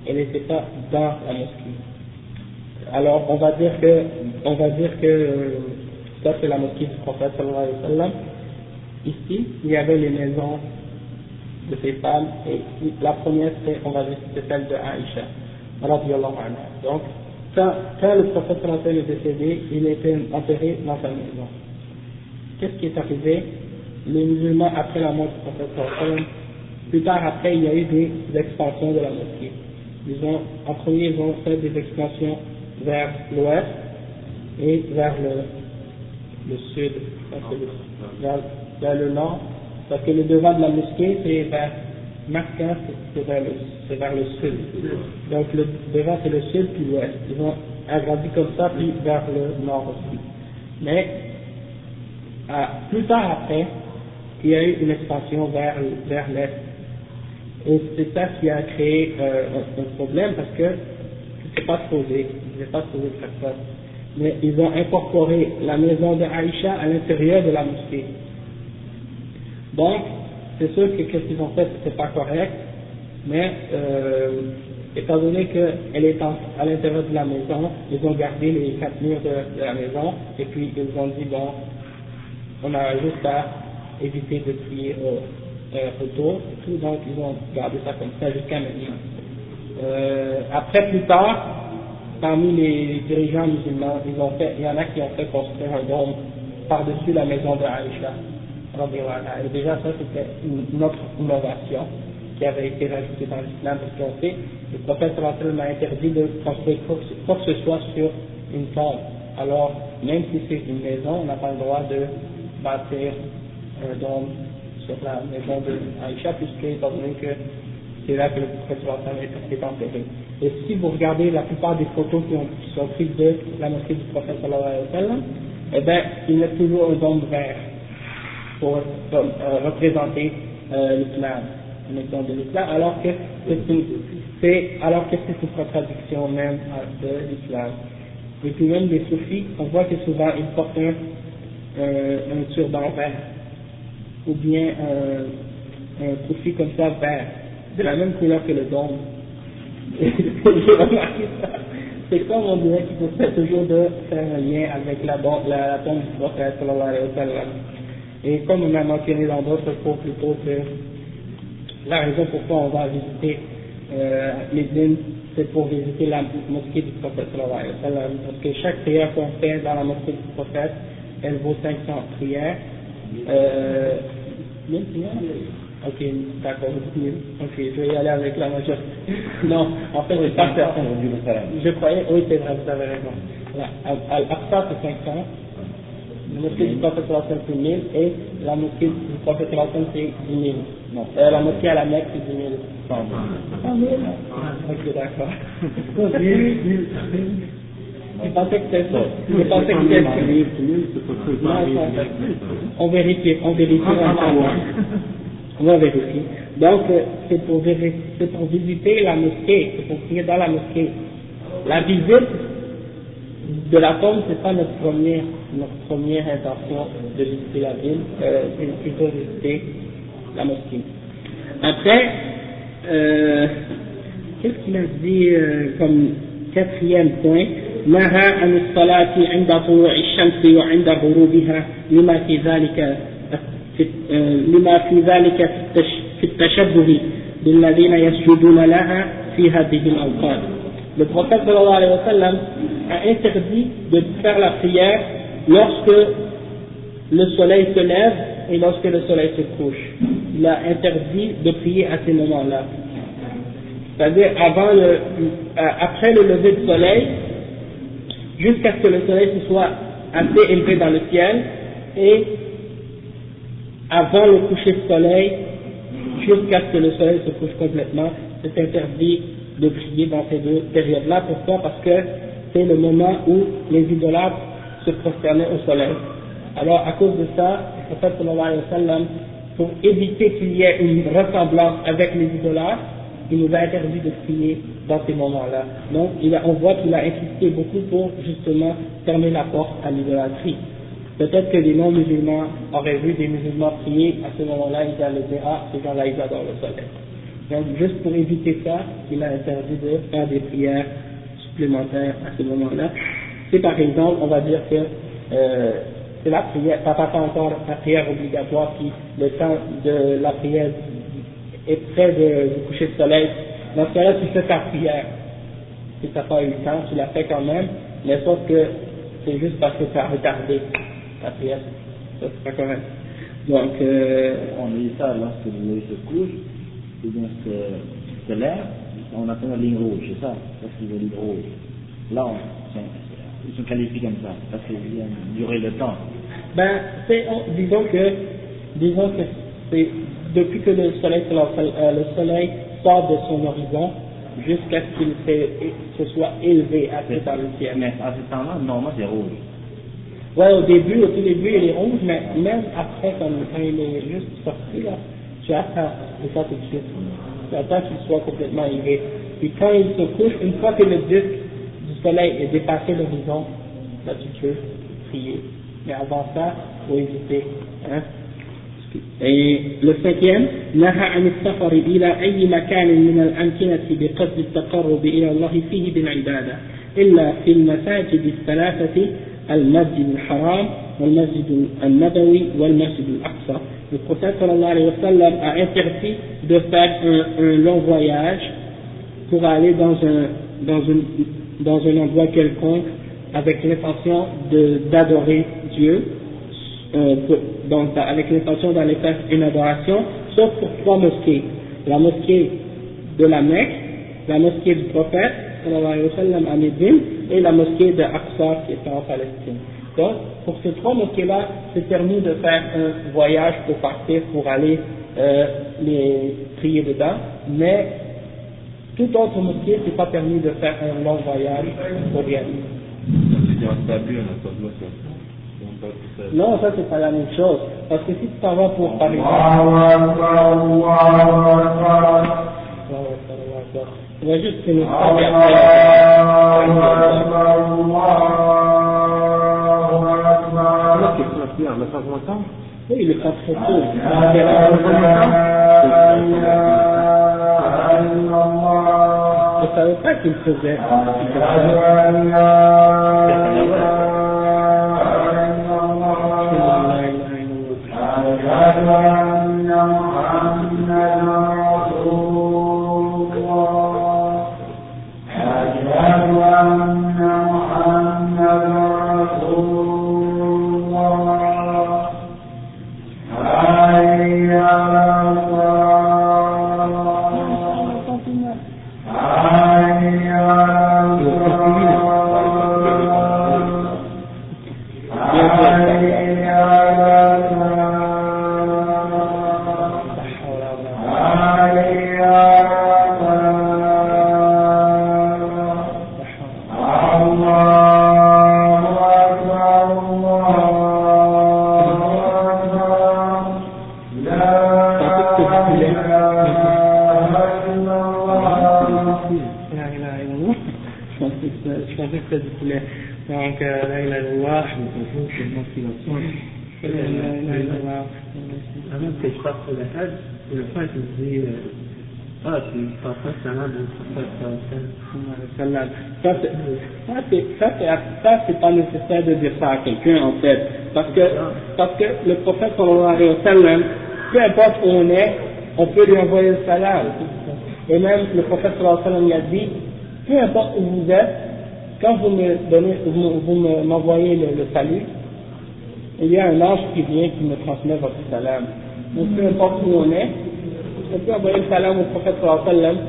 Speaker 1: elle n'était pas dans la mosquée. Alors, on va dire que, on va dire que, ça c'est la mosquée du prophète sallallahu alayhi wa sallam, Ici, il y avait les maisons de ces femmes, et la première, c'est, on va dire, c'est celle de Aïcha, Donc, quand, quand le prophète est décédé, il était enterré dans sa maison. Qu'est-ce qui est arrivé? Les musulmans, après la mort du prophète plus tard après, il y a eu des expansions de la mosquée. Ils ont, en premier, ils ont fait des expansions vers l'ouest et vers le, sud, vers, vers le nord, parce que le devant de la mosquée, c'est vers Makkah, c'est vers, le, sud. Donc le devant, c'est le sud puis l'ouest. Ils ont agrandi comme ça, puis vers le nord aussi. Mais plus tard après, il y a eu une expansion vers, vers l'est. Et c'est ça qui a créé euh, un, problème parce que c'est pas posé, ne pas posé de faire ça. Mais ils ont incorporé la maison de Aïcha à l'intérieur de la mosquée. Donc, c'est sûr que ce qu'ils ont fait, c'était pas correct, mais euh, étant donné qu'elle est à l'intérieur de la maison, ils ont gardé les quatre murs de, la maison, et puis ils ont dit, bon, on a juste à éviter de prier au, euh, autour, et tout, donc ils ont gardé ça comme ça jusqu'à maintenant. Euh, après, plus tard, parmi les dirigeants musulmans, ils ont fait, il y en a qui ont fait construire un dôme par-dessus la maison de Aïcha. Et déjà, ça, c'était une autre innovation qui avait été rajoutée dans l'islam, parce qu'on fait, le prophète m'a interdit de construire quoi que ce soit sur une tombe. Alors, même si c'est une maison, on n'a pas le droit de bâtir un dôme sur la maison de Aïcha, puisque, étant donné que c'est là que le prophète est enterré. Et si vous regardez la plupart des photos qui, ont, qui sont prises de la mosquée du prophète eh bien, il y a toujours un dôme vert pour euh, représenter euh, l'islam, exemple de l'islam, alors que c'est alors que c'est une contradiction même de l'islam. Et puis même les soufis, on voit que souvent ils portent un, euh, un turban vert, ou bien un, un soufi comme ça vert, de la même couleur que le dôme. C'est comme on dirait qu'il faut faire toujours de faire un lien avec la, la, la tombe du prophète sallallahu alayhi wa sallam. Et comme on a mentionné dans d'autres cours plus tôt que la raison pourquoi on va visiter euh, Médine, c'est pour visiter la mosquée du prophète. Parce que chaque prière qu'on fait dans la mosquée du prophète, elle vaut 500 prières. Euh, 1000 prières Ok, d'accord, Ok, je vais y aller avec la majorité. non, en fait, c'est pas. Je croyais, oui, c'est vrai, vous avez raison. Al-Aqsa, c'est 500. La mosquée du prophète c'est 1000 et la mosquée du prophète c'est 10 000. Non. Euh, la mosquée à la Mecque, c'est 10 000. 100 000. 100 000 Ok, d'accord. Je pensais que c'était ça. Je pensais que c'était ça. On vérifie, on vérifie. On va vérifier. Donc, c'est pour, c'est pour visiter la mosquée, c'est pour prier dans la mosquée. La visite de la tombe, c'est pas notre première, notre première intention de visiter la ville, euh, c'est plutôt visiter la mosquée. Après, euh, qu'est-ce qu'il a dit euh, comme quatrième point نهى عن الصلاة عند طلوع الشمس وعند غروبها لما في ذلك لما في ذلك في التشبه بالذين يسجدون لها في هذه الأوقات. Le prophète sallallahu alayhi wa sallam a interdit de faire la prière lorsque le soleil se lève et lorsque le soleil se couche. Il a interdit de prier à ces moments-là. C'est-à-dire le, après le lever du soleil, jusqu'à ce que le soleil se soit assez élevé dans le ciel et avant le coucher du soleil, jusqu'à ce que le soleil se couche complètement, c'est interdit de prier dans ces deux périodes-là. Pourquoi? Parce que c'est le moment où les idolâtres se prosternaient au soleil. Alors, à cause de ça, le prophète sallallahu alayhi wa sallam, pour éviter qu'il y ait une ressemblance avec les idolâtres, il nous a interdit de prier dans ces moments-là. Donc, on voit qu'il a insisté beaucoup pour justement fermer la porte à l'idolâtrie. Peut-être que les non-musulmans auraient vu des musulmans prier, à ce moment-là, ils allaient dire, ah, ces gens-là, ils adorent le soleil. Donc, juste pour éviter ça, il a interdit de faire des prières supplémentaires à ce moment-là. C'est par exemple, on va dire que euh, c'est la prière, ça passe encore la prière obligatoire qui, le temps de la prière est près de, du coucher de soleil. Dans ce cas-là, tu fais ta prière. Si tu n'as pas eu le temps, tu la fais quand même, mais sauf que c'est juste parce que tu as retardé la prière, ça c'est pas correct. Donc, euh,
Speaker 4: on dit ça lorsque le se couche, ou bien se, se lève, on appelle la ligne rouge, c'est ça, parce qu'il y ligne rouge. Là, on, ils sont qualifiés comme ça, parce qu'ils viennent durer le temps.
Speaker 1: Ben, c'est, disons que, disons que c'est depuis que le soleil, euh, le soleil sort de son horizon jusqu'à ce qu'il se, soit élevé assez dans le ciel.
Speaker 4: Mais à ce temps-là, normalement, c'est rouge.
Speaker 1: Ouais, au début, au tout début, il est rouge, mais même après, quand, il est juste sorti, là, tu attends, c'est ça tout de suite. Tu attends qu'il soit complètement élevé. Puis quand il se couche, une fois que le disque soleil est dépassé l'horizon, là tu peux prier. Mais avant ça, il faut éviter. Hein. Et le cinquième, نهى عن السفر إلى أي مكان من الأمكنة بقصد التقرب إلى الله فيه بالعبادة إلا في المساجد الثلاثة المسجد الحرام والمسجد النبوي والمسجد الأقصى. Le prophète sallallahu alayhi wa sallam a interdit de faire un, un long voyage pour aller dans un, dans, une, dans un endroit quelconque avec l'intention d'adorer Dieu, euh, donc avec l'intention d'aller faire une adoration, sauf pour trois mosquées. La mosquée de la Mecque, la mosquée du prophète, à Médine, et la mosquée de Aqsa qui est en Palestine. Donc, pour ces trois mosquées-là, c'est permis de faire un voyage pour partir, pour aller euh, les prier dedans, mais toute autre mosquée, c'est pas permis de faire un long voyage pour aller. Non, ça c'est pas la même chose. Parce que si tu pour par exemple. On va juste finir ça et après. Oui, le temps très tôt. Le ne savait pas qu'il dire ça à quelqu'un, en fait. Parce que, parce que le prophète, alayhi wa peu importe où on est, on peut lui envoyer le salam. Et même, le prophète, sallallahu alayhi wa sallam, a dit, peu importe où vous êtes, quand vous me donnez, vous, m'envoyez le, salut, il y a un ange qui vient qui me transmet votre salam. Donc, peu importe où on est, on peut envoyer le salam au prophète, sallallahu alayhi wa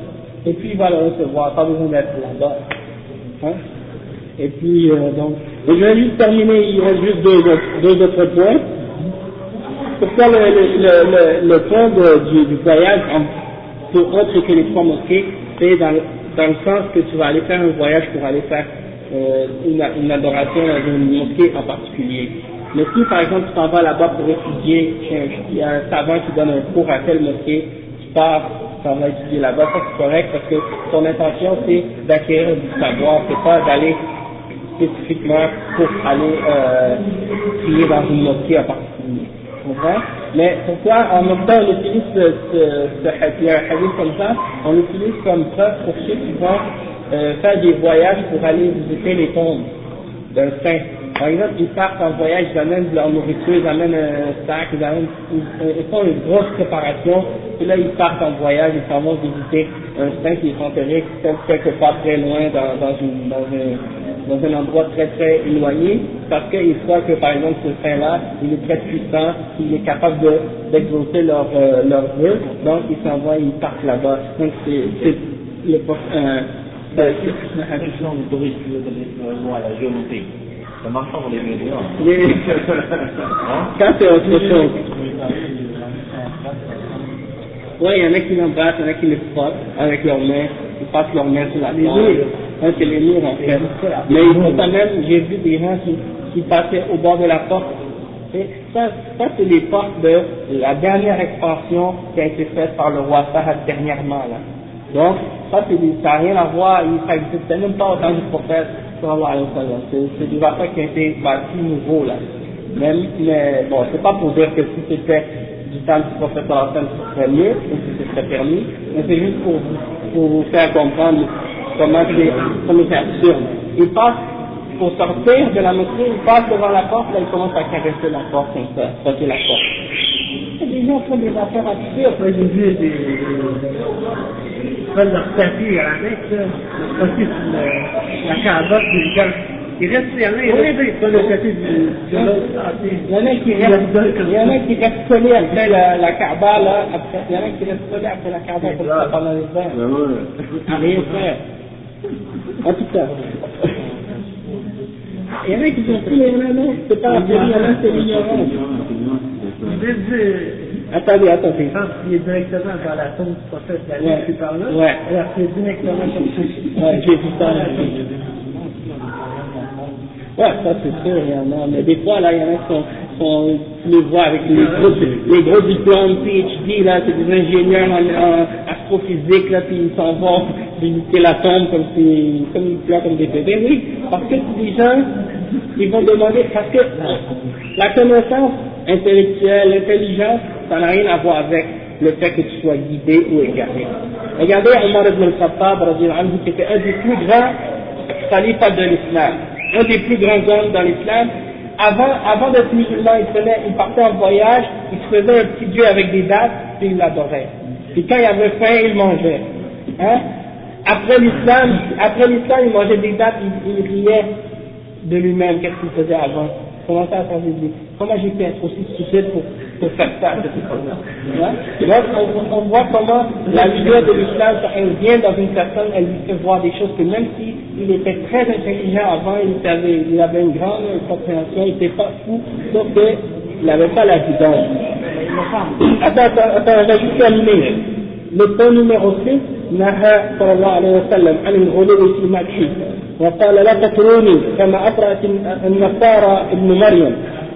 Speaker 1: et puis il va le recevoir, pas besoin d'être là-bas. Hein? Et puis, euh, donc, je vais juste terminer, il reste juste deux, autres points. Pourquoi le, le, point du, voyage, pour autre que les trois mosquées, c'est dans, le sens que tu vas aller faire un voyage pour aller faire euh, une, une, adoration dans une mosquée en particulier. Mais si par exemple tu t'en vas là-bas pour étudier, il y a un savant qui donne un cours à telle mosquée, tu pars, tu t'en vas étudier là-bas, ça c'est correct parce que ton intention c'est d'acquérir du savoir, c'est pas d'aller spécifiquement pour aller euh, prier dans une mosquée en particulier. Mais pourquoi en même temps on utilise ce, ce, hadith comme ça, on l'utilise comme preuve pour ceux qui vont euh, faire des voyages pour aller visiter les tombes d'un saint. Par exemple, ils partent en voyage, ils amènent de leur nourriture, ils amènent un sac, ils, amènent, ils, font une grosse préparation, et là ils partent en voyage, ils s'en vont visiter un saint qui est enterré quelque part très loin dans, un endroit très très éloigné, parce qu'ils croient que par exemple ce saint-là, il est très puissant, il est capable d'exaucer leur, euh, leur vœu, donc ils s'envoient, ils partent là-bas. Donc c'est le euh.
Speaker 4: Ça marche pas pour les
Speaker 1: médias. Ça c'est autre chose. Oui, il y en a qui l'embrassent, il y en a qui le frottent avec leurs mains, ils passent leurs mains sur la tête. Ça, c'est les murs en fait. Mais il faut quand même, j'ai vu des gens qui, qui passaient au bord de la porte. Et ça, ça c'est les portes de la dernière expansion qui a été faite par le roi Fahad dernièrement. Là. Donc, ça, ça n'a rien à voir, ça n'existait même pas au temps du prophète. C'est des affaires qui ont été bâties nouveaux là. Même, mais bon, c'est pas pour dire que si c'était du temps du prophète ce serait mieux, ou si ce serait permis, mais c'est juste pour, pour vous faire comprendre comment c'est absurde. Il passe, pour sortir de la mosquée, il passe devant la porte, là il commence à caresser la porte comme ça, frotter la porte. Gens font des affaires
Speaker 3: j'ai vu des. Ils prennent leur tapis à la sur carotte, des gens. Il reste, a, il reste, ils prennent le tapis de l'autre
Speaker 1: Il y en a qui restent, il y en a qui restent collés après la, la Kaaba, là, après, il y en a qui restent collés après la Kaaba comme ça pendant les heures. Rien faire. En tout cas. Il y en a qui sont non, c'est pas la il y en a c'est l'ignorance. Attendez, attendez.
Speaker 3: Quand il est directement dans la tombe du prophète, la ouais. qui parle là,
Speaker 1: ouais.
Speaker 3: alors c'est directement comme ça.
Speaker 1: Ouais, j'ai vu ça. Ouais, ça c'est sûr, il y en a, mais des fois là, il y en a qui sont, tu les vois avec les gros, les gros diplômes PhD, là, c'est des ingénieurs en, en astrophysique, là, puis ils s'en vont visiter la tombe comme si, comme des bébés, oui, parce que les gens, ils vont demander, parce que la connaissance intellectuelle, l'intelligence, ça n'a rien à voir avec le fait que tu sois guidé ou égaré. Regardez Omar ibn al-Khattab, qui était un des plus grands khalifas de l'islam, un des plus grands hommes dans l'islam. Avant, avant d'être musulman, il, prenait, il partait en voyage, il se faisait un petit dieu avec des dates, puis il l'adorait. Puis quand il avait faim, il mangeait. Hein? Après l'islam, après l'islam, il mangeait des dates, il, il riait de lui-même, qu'est-ce qu'il faisait avant? Comment ça a changé de vie Comment j'ai pu être aussi stupide pour, pour faire ça de cette façon Donc on, on, voit comment la lumière de l'islam, elle vient dans une personne, elle lui fait voir des choses que même s'il il était très intelligent avant, il avait, il avait une grande compréhension, il n'était pas fou, sauf qu'il n'avait pas la guidance. Attends, attends, attends, j'ai juste terminé. Le point numéro 6, نهى صلى الله عليه وسلم عن الغلو في مدحه وقال لا تطروني كما أطرأت النصارى ابن مريم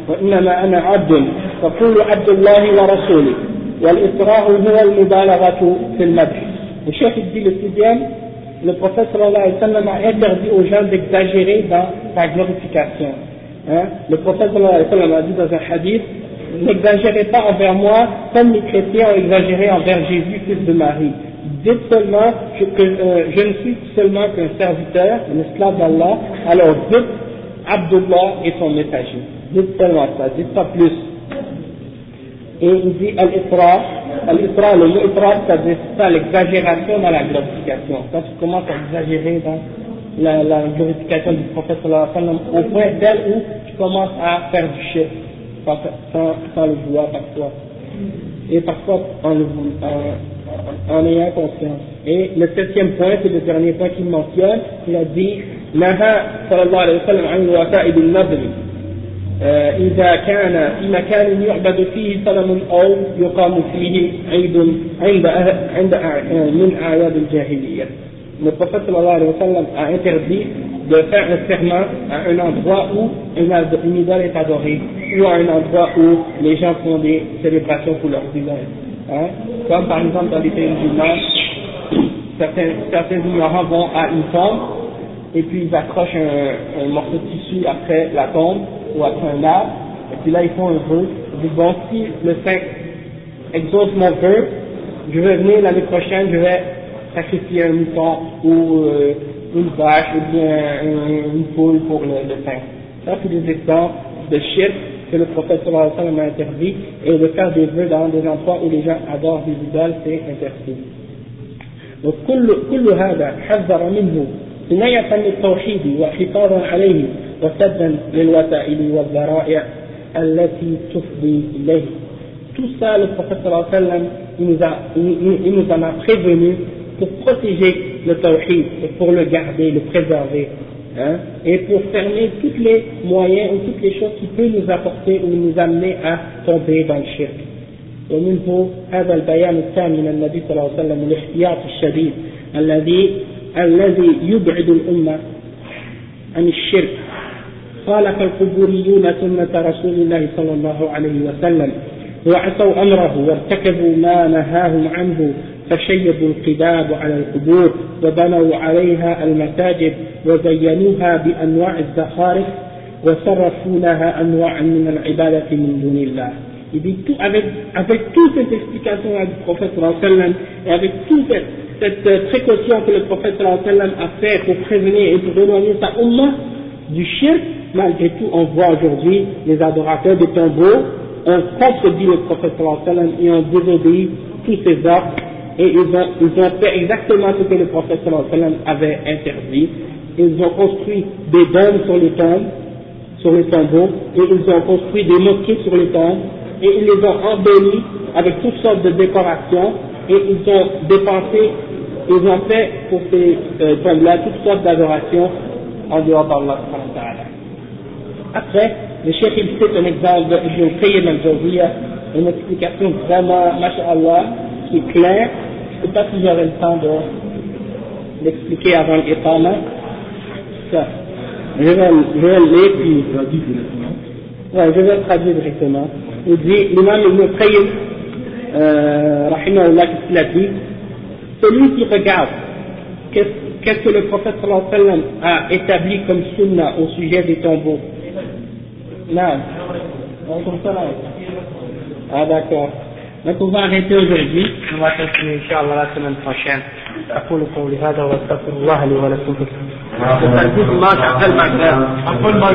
Speaker 1: وإنما أنا عبد فقولوا عبد الله ورسوله والإطراء هو المبالغة في المدح الشيخ dit le sixième le prophète sallallahu alayhi wa sallam a interdit aux gens d'exagérer dans sa glorification hein? le prophète sallallahu alayhi wa sallam a dit dans un hadith n'exagérez pas envers moi comme les chrétiens ont exagéré envers Jésus fils de Marie dites seulement que euh, je ne suis seulement qu'un serviteur, un esclave d'Allah, alors dites Abdullah et son messager. Dites seulement ça, dites pas plus. Et il dit Al-Isra, Al-Isra, le mot Isra, c'est ça l'exagération dans la glorification. Quand tu commences à exagérer dans la, la glorification du prophète sallallahu alayhi wa sallam, au point tel où tu commences à faire du chef, sans, sans, le vouloir parfois. Et parfois en le voulant en ayant conscience. Et le septième point, c'est le dernier point qu'il mentionne, il a dit نهى صلى الله عليه وسلم عن الوفاء بالنذر إذا كان في مكان يعبد فيه صنم أو يقام فيه عيد عند عند من أعياد الجاهلية. Le prophète sallallahu alayhi wa sallam a interdit de faire un serment à un endroit où une idole est adorée ou à un endroit où les gens font des célébrations pour leurs idoles. Hein? Comme par exemple dans les pays musulmans, certains, certains ignorants vont à une tombe et puis ils accrochent un, un, morceau de tissu après la tombe ou après un arbre, et puis là ils font un vœu. Ils disent bon, si le saint exauce mon vœu, je vais venir l'année prochaine, je vais sacrifier un mouton ou euh, une vache ou bien une poule pour le, le saint. Ça, c'est des exemples de shirk que le prophète sallallahu alayhi wa sallam a interdit, et de faire des vœux dans des endroits où les gens adorent des idoles, c'est interdit. Donc, كل, كل هذا حذر منه عناية للتوحيد وحفاظا عليه وسدا للوسائل والذرائع التي تفضي إليه. Tout ça, le prophète sallallahu alayhi wa sallam, il nous, a, il, il nous en a prévenu pour protéger le tawhid et pour le garder, le préserver hein, et pour fermer tous les moyens ou toutes les choses qui peuvent nous apporter ou nous amener à tomber dans le shirk. ومنه هذا البيان الثاني من النبي صلى الله عليه وسلم الاحتياط الشديد الذي الذي يبعد الأمة عن الشرك. خالف القبوريون سنة رسول الله صلى الله عليه وسلم وعصوا أمره وارتكبوا ما نهاهم عنه فشيبوا القباب على القبور وبنوا عليها المساجد وزينوها بأنواع الزخارف وصرفوا لها أنواع من العبادة من دون الله. Il dit tout, avec, avec toute cette explication du prophète et avec toute cette, cette précaution que le prophète sallam a fait pour prévenir et pour éloigner sa umma du shirk, malgré tout on voit aujourd'hui les adorateurs de tombeaux ont contredit le prophète sallam et ont désobéi tous ses ordres et ils ont, ils ont fait exactement ce que le prophète sallam avait interdit. Ils ont construit des dômes sur les tombes, sur les tombeaux, et ils ont construit des mosquées sur les tombes, et ils les ont embellis avec toutes sortes de décorations, et ils ont dépensé, ils ont fait pour ces euh, tombes-là toutes sortes d'adorations en dehors d'Allah. Après, le chef il cite un exemple de Ibn Qayyim al une explication vraiment, masha'Allah, qui est claire, je ne sais pas si j'aurai le temps de l'expliquer avant l'iqama. Ça. Je vais, je vais le lire puis. Ouais, je vais le traduire directement. Il dit, l'imam Ibn Qayyim, euh, Celui qui regarde, qu'est-ce que le prophète sallallahu alayhi wa sallam a établi comme sunna au sujet des tombeaux Non. Ah d'accord.
Speaker 5: Donc on va arrêter aujourd'hui.
Speaker 1: On va continuer, Inch'Allah, la semaine prochaine. أقول قولي هذا وأستغفر الله لي ولكم في الترتيب ما تعقل معك أقول ما